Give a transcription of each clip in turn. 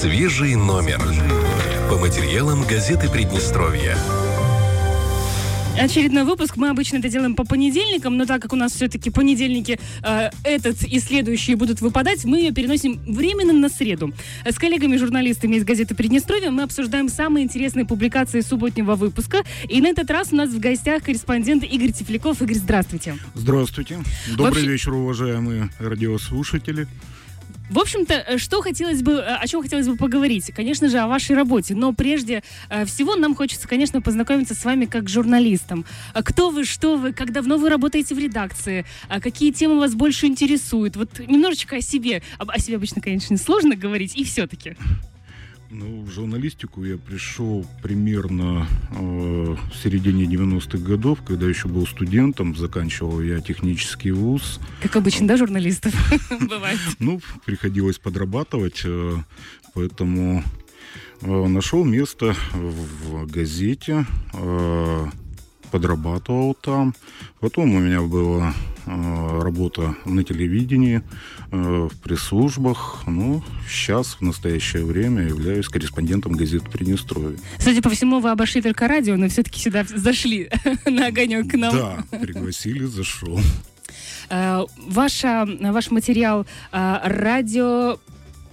Свежий номер. По материалам газеты Приднестровья. Очередной выпуск мы обычно это делаем по понедельникам, но так как у нас все-таки понедельники э, этот и следующие будут выпадать, мы ее переносим временно на среду. С коллегами-журналистами из газеты Приднестровья мы обсуждаем самые интересные публикации субботнего выпуска. И на этот раз у нас в гостях корреспондент Игорь Тефляков. Игорь, здравствуйте. Здравствуйте. Добрый Вообще- вечер, уважаемые радиослушатели. В общем-то, э, что хотелось бы, э, о чем хотелось бы поговорить? Конечно же, о вашей работе. Но прежде э, всего нам хочется, конечно, познакомиться с вами как журналистом. А Кто вы, что вы, как давно вы работаете в редакции, А какие темы вас больше интересуют? Вот немножечко о себе. О себе обычно, конечно, сложно говорить, и все-таки. Ну, в журналистику я пришел примерно э, в середине 90-х годов, когда еще был студентом, заканчивал я технический вуз. Как обычно, да, журналистов? Бывает. Ну, приходилось подрабатывать, э, поэтому э, нашел место в газете, э, подрабатывал там. Потом у меня была э, работа на телевидении, э, в пресс-службах. Ну, сейчас, в настоящее время, являюсь корреспондентом газеты Приднестровье. Судя по всему, вы обошли только радио, но все-таки сюда зашли на огонек к нам. Да, пригласили, зашел. Э, Ваша, ваш материал э, радио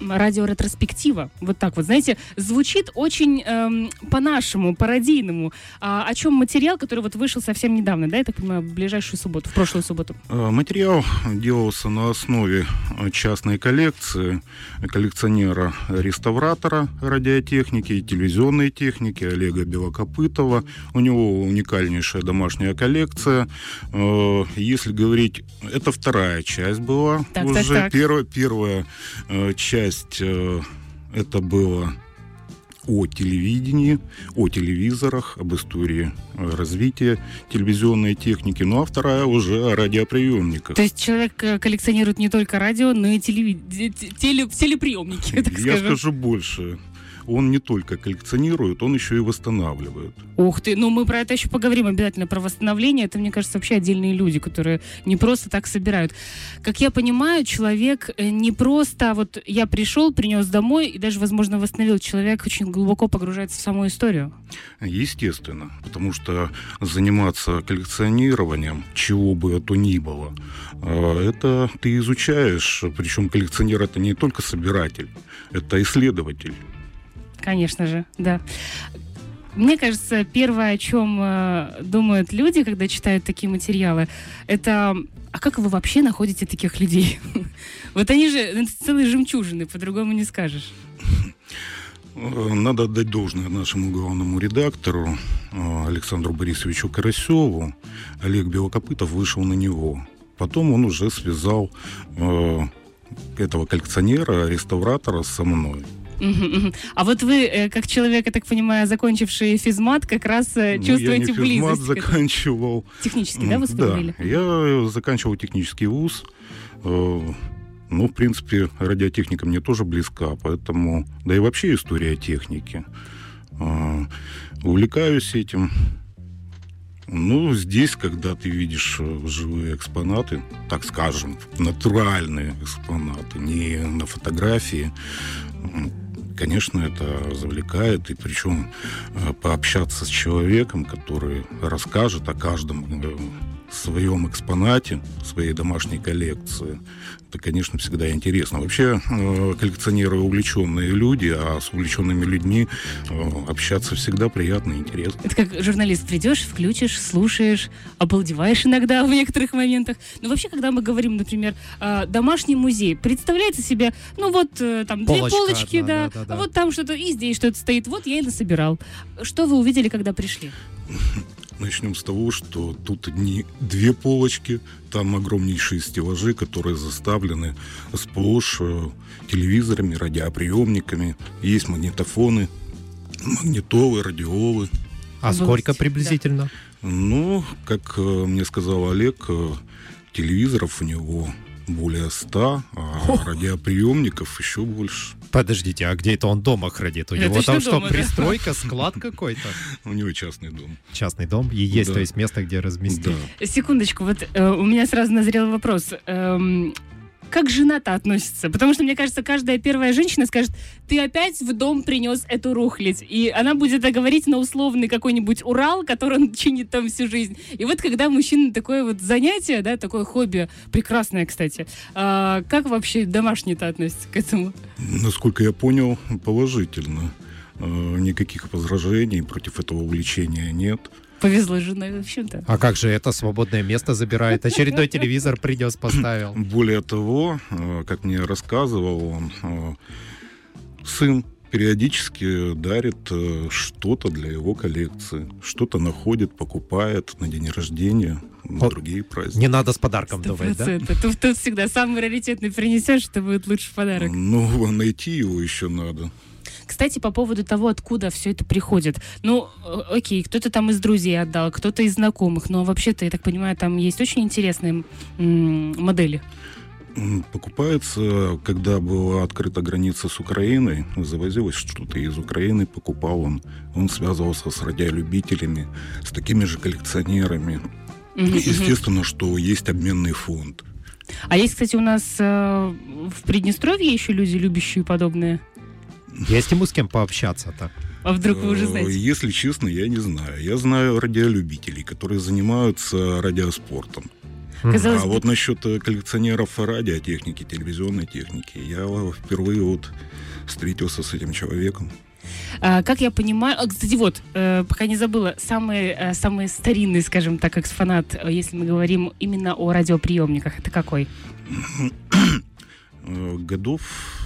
радиоретроспектива. Вот так вот, знаете, звучит очень эм, по-нашему, пародийному. А, о чем материал, который вот вышел совсем недавно, да, я так понимаю, в ближайшую субботу, в прошлую субботу? Э, Материал делался на основе э, частной коллекции коллекционера-реставратора радиотехники и телевизионной техники Олега Белокопытова. У него уникальнейшая домашняя коллекция. Э, Если говорить, это вторая часть была Так, так, уже. так. Первая, первая э, часть э, это было о телевидении, о телевизорах, об истории э, развития телевизионной техники. Ну а вторая уже о радиоприемниках. То есть человек э, коллекционирует не только радио, но и телеви- те- теле- телеприемники, так Я скажем. скажу больше. Он не только коллекционирует, он еще и восстанавливает. Ух ты, ну мы про это еще поговорим обязательно, про восстановление. Это, мне кажется, вообще отдельные люди, которые не просто так собирают. Как я понимаю, человек э, не просто вот я пришел, принес домой и даже, возможно, восстановил. Человек очень глубоко погружается в саму историю. Естественно, потому что заниматься коллекционированием, чего бы то ни было, э, это ты изучаешь. Причем коллекционер это не только собиратель, это исследователь. Конечно же, да. Мне кажется, первое, о чем э, думают люди, когда читают такие материалы, это а как вы вообще находите таких людей? Вот они же это целые жемчужины, по-другому не скажешь. Надо отдать должное нашему главному редактору э, Александру Борисовичу Карасеву. Олег Белокопытов вышел на него. Потом он уже связал э, этого коллекционера, реставратора со мной. А вот вы, э, как человек, я так понимаю, закончивший физмат, как раз э, Ну, чувствуете я не физмат близость. этому. заканчивал. Технически, да, вы Да, вспомнили? я заканчивал технический вуз. Э, Ну, в принципе, радиотехника мне тоже близка, поэтому... Да и вообще история техники. Э, Увлекаюсь этим. Ну, здесь, когда ты видишь э, живые экспонаты, так скажем, натуральные экспонаты, не на фотографии, конечно, это завлекает, и причем э, пообщаться с человеком, который расскажет о каждом э, своем экспонате, своей домашней коллекции, это, конечно, всегда интересно. Вообще, э, коллекционеры увлеченные люди, а с увлеченными людьми э, общаться всегда приятно и интересно. Это как журналист придешь, включишь, слушаешь, обалдеваешь иногда в некоторых моментах. Но вообще, когда мы говорим, например, домашний музей, представляется себе, ну вот э, там две Полочка полочки, одна, да, да, да, да. вот там что-то, и здесь что-то стоит, вот я и насобирал. Что вы увидели, когда пришли? Начнем с того, что тут не две полочки, там огромнейшие стеллажи, которые заставлены сплошь э, телевизорами, радиоприемниками. Есть магнитофоны, магнитолы, радиолы. А сколько да. приблизительно? Ну, как э, мне сказал Олег, э, телевизоров у него более 100, а радиоприемников еще больше. Подождите, а где это он дома хранит? У него там что, дома, да? пристройка, склад какой-то? У него частный дом. Частный дом? И есть, Да. то есть, место, где разместить? Да. Секундочку, вот э, у меня сразу назрел вопрос. Как жена-то относится? Потому что, мне кажется, каждая первая женщина скажет, ты опять в дом принес эту рухлядь. И она будет говорить на условный какой-нибудь Урал, который он чинит там всю жизнь. И вот когда мужчина такое вот занятие, да, такое хобби, прекрасное, кстати, а, как вообще домашние-то относятся к этому? Насколько я понял, положительно. Э, Никаких возражений против этого увлечения нет. Повезло женой, в общем-то. А как же это свободное место забирает? Очередной телевизор принес, поставил. Более того, э, как мне рассказывал он, э, сын периодически дарит э, что-то для его коллекции. Что-то находит, покупает на день рождения, на Вот. другие праздники. Не надо с подарком Сто думать, да? Тут, тут всегда самый раритетный принесешь, это будет лучший подарок. Ну, найти его еще надо. Кстати, по поводу того, откуда все это приходит. Ну, окей, кто-то там из друзей отдал, кто-то из знакомых, но вообще-то, я так понимаю, там есть очень интересные модели. Покупается, когда была открыта граница с Украиной, завозилось что-то из Украины, покупал он. Он связывался с радиолюбителями, с такими же коллекционерами. Мгм. Естественно, что есть обменный фонд. А есть, кстати, у нас э, в Приднестровье еще люди, любящие подобное. Есть ему с кем пообщаться-то. А вдруг вы уже Э, знаете? Если честно, я не знаю. Я знаю радиолюбителей, которые занимаются радиоспортом. Казалось а бы, вот насчет э, коллекционеров радиотехники, телевизионной техники, я впервые вот встретился с этим человеком. а, как я понимаю... а, Кстати, вот, э, пока не забыла, самый, э, самый старинный, скажем так, экспонат, если мы говорим именно о радиоприемниках, это какой? Годов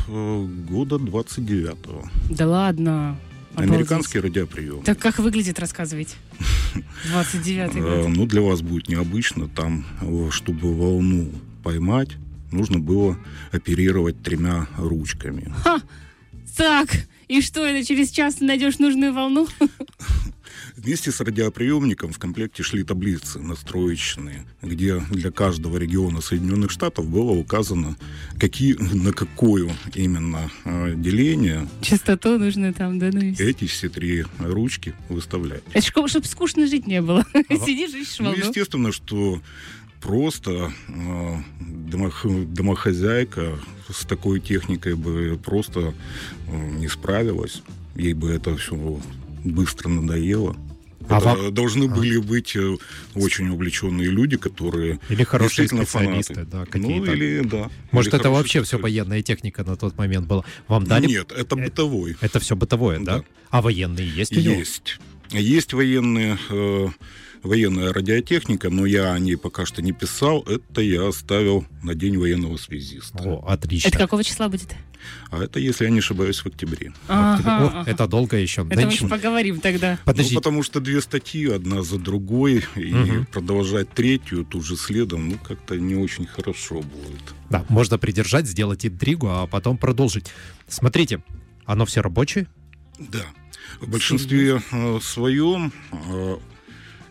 года 29-го. Да ладно. Обалдеть. Американский радиоприем. Так как выглядит, рассказывайте. 29-й Э, год. Ну, для вас будет необычно. Там, э, чтобы волну поймать, нужно было оперировать тремя ручками. Ха! Так, и что, это через час ты найдешь нужную волну? Вместе с радиоприемником в комплекте шли таблицы настроечные, где для каждого региона Соединенных Штатов было указано, какие, на какое именно э, деление Частоту нужно там, да, ну и всё. эти все три ручки выставлять. Это чтобы скучно жить не было. Сидишь, ищешь Ну, волну. естественно, что просто э, домох- домохозяйка с такой техникой бы просто э, не справилась. Ей бы это все быстро надоело. А вам- должны были быть э, очень увлеченные люди, которые Или хорошие специалисты, фанаты. да, Ну, какие-то. или да. Может, или это вообще все военная техника на тот момент была. Вам дали? Нет, это Э, бытовой. Это все бытовое, да? Да. А военные есть у него? Есть. Есть военные, э, военная радиотехника, но я о ней пока что не писал. Это я оставил на День военного связиста. О, отлично. Это какого числа будет? А это, если я не ошибаюсь, в октябре. Ага, О, ага. Это долго еще. Это Да мы поговорим тогда. Подожди, Ну, потому что две статьи, одна за другой, и Мгм. продолжать третью тут же следом, ну, как-то не очень хорошо будет. да, можно придержать, сделать интригу, а потом продолжить. Смотрите, оно все рабочее? Да. В большинстве э, своем э,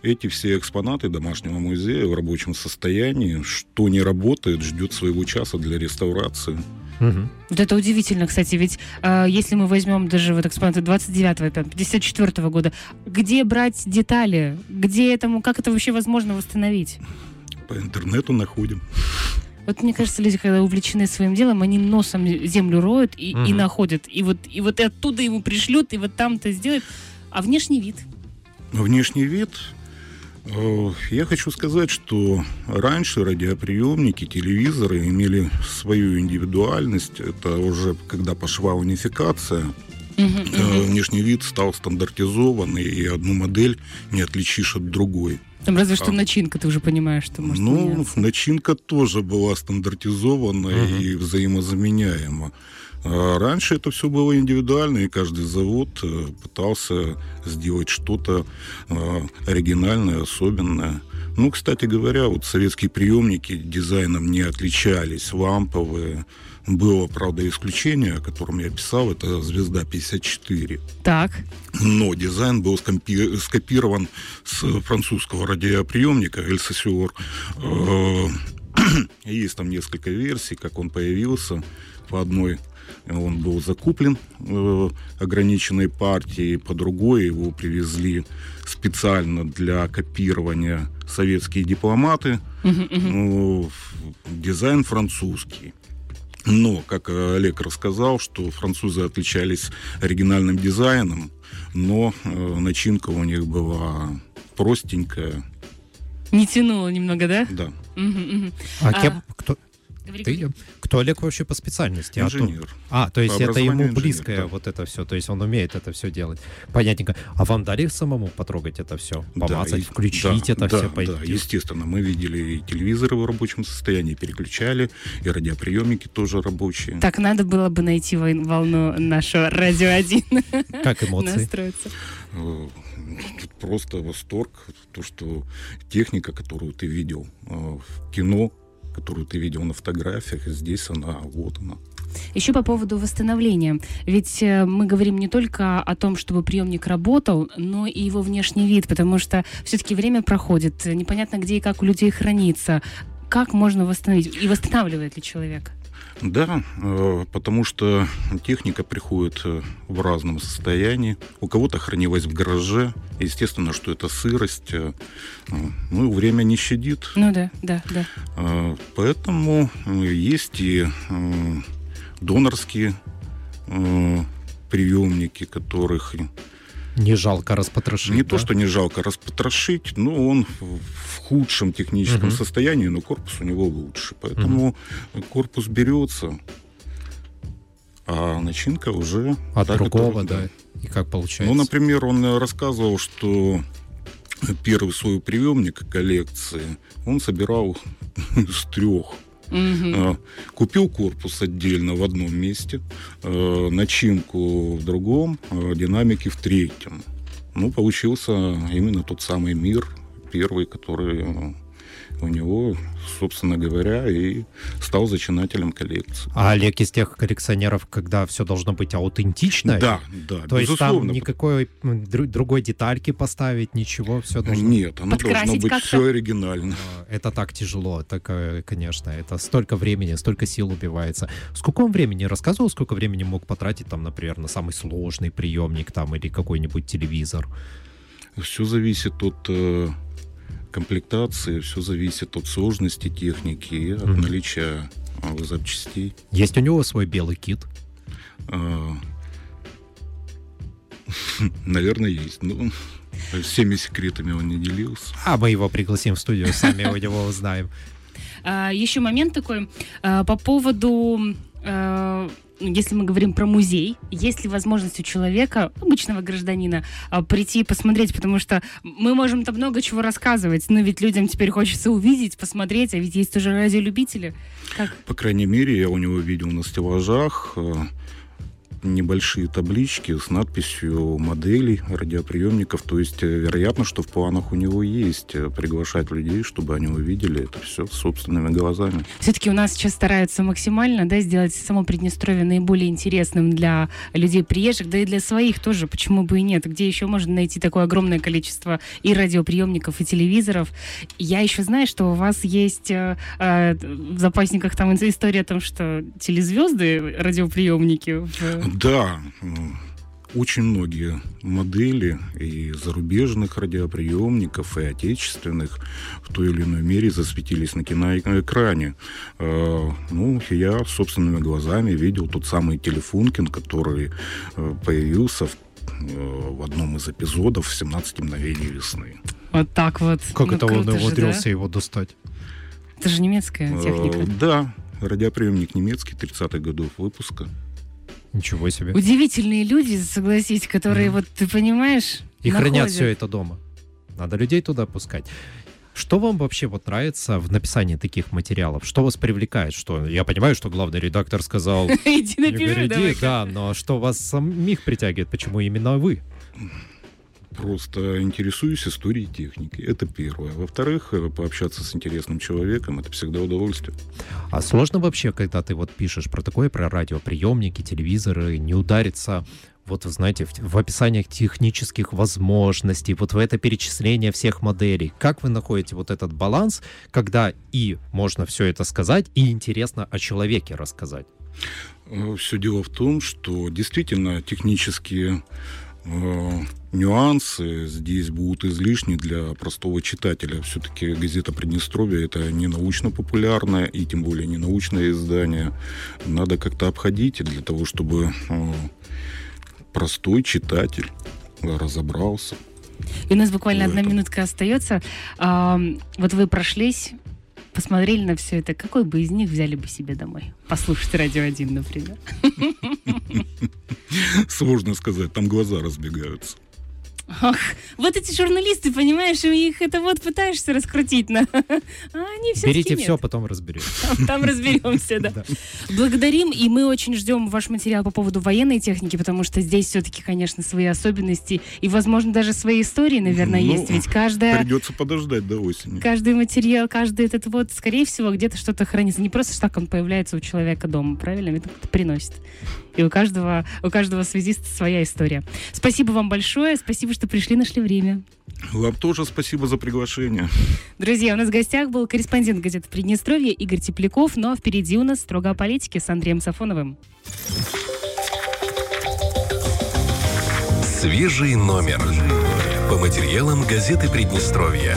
эти все экспонаты домашнего музея в рабочем состоянии, что не работает, ждет своего часа для реставрации. Мгм. Вот это удивительно, кстати, ведь э, если мы возьмем даже вот экспонаты 29-го, там, 54 года, где брать детали? Где этому, как это вообще возможно восстановить? По интернету находим. Вот мне кажется, люди, когда увлечены своим делом, они носом землю роют и, и Мгм. находят. И вот, и вот оттуда ему пришлют, и вот там-то сделают. А внешний вид? Внешний вид. Э, Я хочу сказать, что раньше радиоприемники, телевизоры имели свою индивидуальность. Это уже когда пошла унификация, э, внешний вид стал стандартизованный, и одну модель не отличишь от другой. Там разве что а. начинка, ты уже понимаешь, что может ну, меняться. начинка тоже была стандартизована Мгм. и взаимозаменяема. А раньше это все было индивидуально, и каждый завод э, пытался сделать что-то э, оригинальное, особенное. Ну, кстати говоря, вот советские приемники дизайном не отличались, ламповые. Было, правда, исключение, о котором я писал, это «Звезда 54». Так. Но дизайн был скомпи- скопирован с французского радиоприемника Эльсасюр. Э, Есть там несколько версий, как он появился. По одной он был закуплен э, ограниченной партией, по другой его привезли специально для копирования советские дипломаты. Ну, ф- дизайн французский. Но, как Олег рассказал, что французы отличались оригинальным дизайном, но э, начинка у них была простенькая. Не тянуло немного, да? Да, Мгм, мгм. А, А, кем? Кто? Ты? Олег вообще по специальности? А, то- инженер. А, то есть это ему образованию инженер, близкое да. вот это все, то есть он умеет это все делать. Понятненько. А вам дали самому потрогать это все? Да, Помацать, и- включить да, это да, все, пойти? Да, естественно, мы видели и телевизоры в рабочем состоянии, переключали, и радиоприемники тоже рабочие. Так, надо было бы найти волну нашего радио 1. Как эмоции? Настроиться. Э, Тут просто восторг, то, что техника, которую ты видел э, в кино, которую ты видел на фотографиях, здесь она, вот она. Еще по поводу восстановления. Ведь э, мы говорим не только о том, чтобы приемник работал, но и его внешний вид, потому что все-таки время проходит, непонятно где и как у людей хранится. Как можно восстановить? И восстанавливает ли человек? Да, э, потому что техника приходит э, в разном состоянии. У кого-то хранилась в гараже. Естественно, что это сырость. э, Ну, время не щадит. Ну да, да, да. Поэтому есть и донорские приемники, которых Не жалко распотрошить, не да? то, что не жалко распотрошить, но он в худшем техническом Мгм. состоянии, но корпус у него лучше. Поэтому корпус берется, а начинка уже От та, другого, которая- да. И как получается? Ну, например, он э, рассказывал, что первый свой приемник коллекции он собирал из трех А, Купил корпус отдельно в одном месте, э, начинку в другом, э, динамики в третьем. Ну, получился именно тот самый мир, первый, который у него, собственно говоря, и стал зачинателем коллекции. А Олег из тех коллекционеров, когда все должно быть аутентично? Да, да, То есть там безусловно. никакой другой детальки поставить, ничего, все должно... Нет, оно должно быть все оригинально. А, Это так тяжело, так, э, конечно, это столько времени, столько сил убивается. Сколько он времени рассказывал, сколько времени мог потратить, там, например, на самый сложный приемник там или какой-нибудь телевизор? Все зависит от э, комплектации, все зависит от сложности техники и от Мгм. наличия э, запчастей. Есть у него свой белый кит. А, Наверное, есть. Ну, всеми секретами он не делился. А мы его пригласим в студию, сами у него узнаем. А, еще момент такой а, по поводу, а, если мы говорим про музей, есть ли возможность у человека, обычного гражданина, а, прийти и посмотреть, потому что мы можем там много чего рассказывать, но ведь людям теперь хочется увидеть, посмотреть, а ведь есть тоже радиолюбители. Как? По крайней мере, я у него видел на стеллажах э, небольшие таблички с надписью моделей радиоприемников. То есть, э, вероятно, что в планах у него есть э, приглашать людей, чтобы они увидели это все собственными глазами. Все-таки у нас сейчас стараются максимально да, сделать само Приднестровье наиболее интересным для людей приезжих, да и для своих тоже, почему бы и нет. Где еще можно найти такое огромное количество и радиоприемников, и телевизоров. Я еще знаю, что у вас есть э, э, в запасниках там история о том, что телезвезды, радиоприемники Да, э, очень многие модели и зарубежных радиоприемников, и отечественных в той или иной мере засветились на киноэкране. Э, Ну, я собственными глазами видел тот самый телефункин, который э, появился в э, в одном из эпизодов «17 мгновений весны». Вот так вот. Как Ну, это он умудрился да? его достать? Это же немецкая Э, техника. Да, радиоприемник немецкий, 30-х годов выпуска. Ничего себе. Удивительные люди, согласись, которые, вот ты понимаешь, И хранят находят. все это дома. Надо людей туда пускать. Что вам вообще вот нравится в написании таких материалов? Что вас привлекает? Что я понимаю, что главный редактор сказал Иди на «Игорь, перерыв, иди», давай. да, но что вас самих притягивает? Почему именно вы? Просто интересуюсь историей техники. Это первое. Во-вторых, э, пообщаться с интересным человеком это всегда удовольствие. А сложно вообще, когда ты вот пишешь про такое, про радиоприемники, телевизоры, не удариться вот, вы знаете, в, в описаниях технических возможностей, вот в это перечисление всех моделей. Как вы находите вот этот баланс, когда и можно все это сказать, и интересно о человеке рассказать? Все дело в том, что действительно технические э, нюансы здесь будут излишни для простого читателя. Все-таки газета Приднестровья это не научно-популярное и тем более не научное издание. Надо как-то обходить для того, чтобы э, простой читатель разобрался. И у нас буквально одна минутка остается. Вот вы прошлись, посмотрели на все это. Какой бы из них взяли бы себе домой? Послушать радио 1, например. Сложно сказать, там глаза разбегаются. Ах, вот эти журналисты, понимаешь, их это вот пытаешься раскрутить, на... а они все Берите нет. все, потом разберем. Там, там разберемся, да. Благодарим, и мы очень ждем ваш материал по поводу военной техники, потому что здесь все-таки, конечно, свои особенности и, возможно, даже свои истории, наверное, Ну, есть. Ведь каждая... Придется подождать до осени. Каждый материал, каждый этот вот, скорее всего, где-то что-то хранится. Не просто так он появляется у человека дома, правильно? Это кто-то приносит. И у каждого, у каждого связиста своя история. Спасибо вам большое, спасибо, что пришли, нашли время. Вам тоже спасибо за приглашение. Друзья, у нас в гостях был корреспондент газеты «Приднестровье» Игорь Тепляков, но впереди у нас «Строго о политике» с Андреем Сафоновым. Свежий номер. По материалам газеты Приднестровья.